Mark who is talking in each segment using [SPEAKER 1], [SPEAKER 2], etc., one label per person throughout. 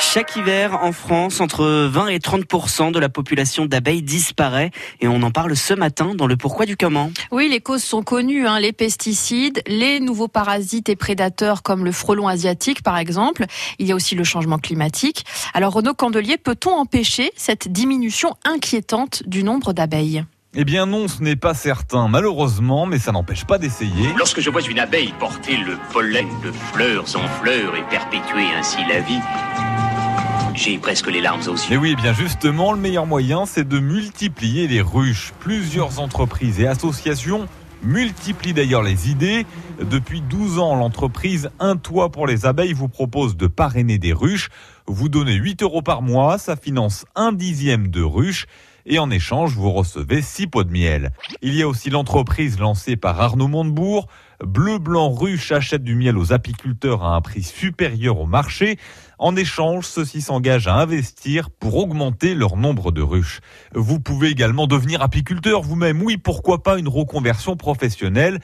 [SPEAKER 1] Chaque hiver, en France, entre 20 et 30% de la population d'abeilles disparaît et on en parle ce matin dans le pourquoi du comment.
[SPEAKER 2] Oui, les causes sont connues, hein, les pesticides, les nouveaux parasites et prédateurs comme le frelon asiatique par exemple. Il y a aussi le changement climatique. Alors Renaud Candelier, peut-on empêcher cette diminution inquiétante du nombre d'abeilles?
[SPEAKER 3] Eh bien non, ce n'est pas certain, malheureusement, mais ça n'empêche pas d'essayer.
[SPEAKER 4] Lorsque je vois une abeille porter le pollen de fleurs en fleurs et perpétuer ainsi la vie, j'ai presque les larmes.
[SPEAKER 3] Mais oui, eh bien justement, le meilleur moyen, c'est de multiplier les ruches. Plusieurs entreprises et associations multiplient d'ailleurs les idées. Depuis 12 ans, l'entreprise Un Toit pour les abeilles vous propose de parrainer des ruches. Vous donnez 8 euros par mois, ça finance un dixième de ruches et en échange, vous recevez 6 pots de miel. Il y a aussi l'entreprise lancée par Arnaud Montebourg. Bleu Blanc Ruche achète du miel aux apiculteurs à un prix supérieur au marché. En échange, ceux-ci s'engagent à investir pour augmenter leur nombre de ruches. Vous pouvez également devenir apiculteur vous-même. Oui, pourquoi pas une reconversion professionnelle?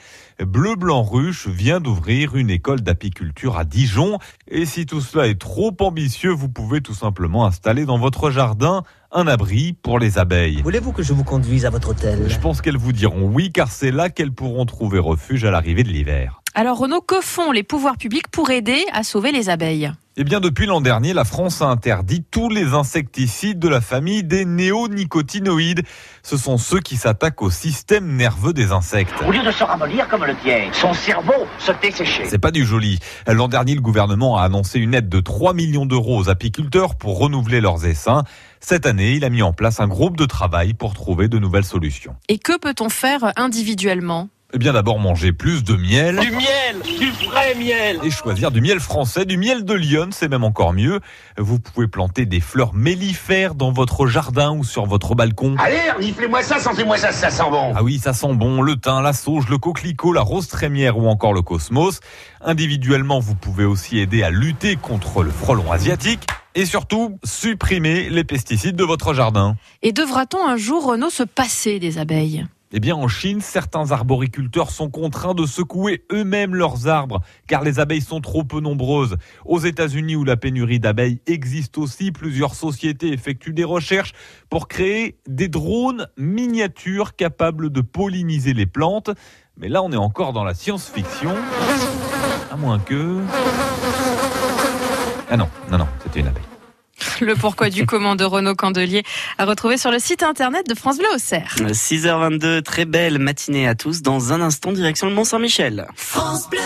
[SPEAKER 3] Bleu Blanc Ruche vient d'ouvrir une école d'apiculture à Dijon. Et si tout cela est trop ambitieux, vous pouvez tout simplement installer dans votre jardin un abri pour les abeilles.
[SPEAKER 5] Voulez-vous que je vous conduise à votre hôtel?
[SPEAKER 3] Je pense qu'elles vous diront oui, car c'est là qu'elles pourront trouver refuge à l'arrivée de l'hiver.
[SPEAKER 2] Alors Renaud, que font les pouvoirs publics pour aider à sauver les abeilles?
[SPEAKER 3] Eh bien, depuis l'an dernier, la France a interdit tous les insecticides de la famille des néonicotinoïdes. Ce sont ceux qui s'attaquent au système nerveux des insectes.
[SPEAKER 4] Au lieu de se ramollir comme le tien, son cerveau se desséchait.
[SPEAKER 3] C'est pas du joli. L'an dernier, le gouvernement a annoncé une aide de 3 millions d'euros aux apiculteurs pour renouveler leurs essaims. Cette année, il a mis en place un groupe de travail pour trouver de nouvelles solutions.
[SPEAKER 2] Et que peut-on faire individuellement?
[SPEAKER 3] Eh bien d'abord manger plus de miel.
[SPEAKER 4] Du miel Du vrai miel
[SPEAKER 3] Et choisir du miel français, du miel de Lyon, c'est même encore mieux. Vous pouvez planter des fleurs mellifères dans votre jardin ou sur votre balcon.
[SPEAKER 4] Allez, reniflez-moi ça, sentez-moi ça, ça sent bon
[SPEAKER 3] Ah oui, ça sent bon, le thym, la sauge, le coquelicot, la rose trémière ou encore le cosmos. Individuellement, vous pouvez aussi aider à lutter contre le frelon asiatique et surtout supprimer les pesticides de votre jardin.
[SPEAKER 2] Et devra-t-on un jour, Renaud, se passer des abeilles?
[SPEAKER 3] Eh bien, en Chine, certains arboriculteurs sont contraints de secouer eux-mêmes leurs arbres, car les abeilles sont trop peu nombreuses. Aux États-Unis, où la pénurie d'abeilles existe aussi, plusieurs sociétés effectuent des recherches pour créer des drones miniatures capables de polliniser les plantes. Mais là, on est encore dans la science-fiction. À moins que... Ah non, non, non, c'était une abeille.
[SPEAKER 2] Le pourquoi du comment de Renaud Candelier à retrouver sur le site internet de France Bleu Auxerre.
[SPEAKER 1] 6h22, très belle matinée à tous. Dans un instant, direction le Mont-Saint-Michel. France Bleu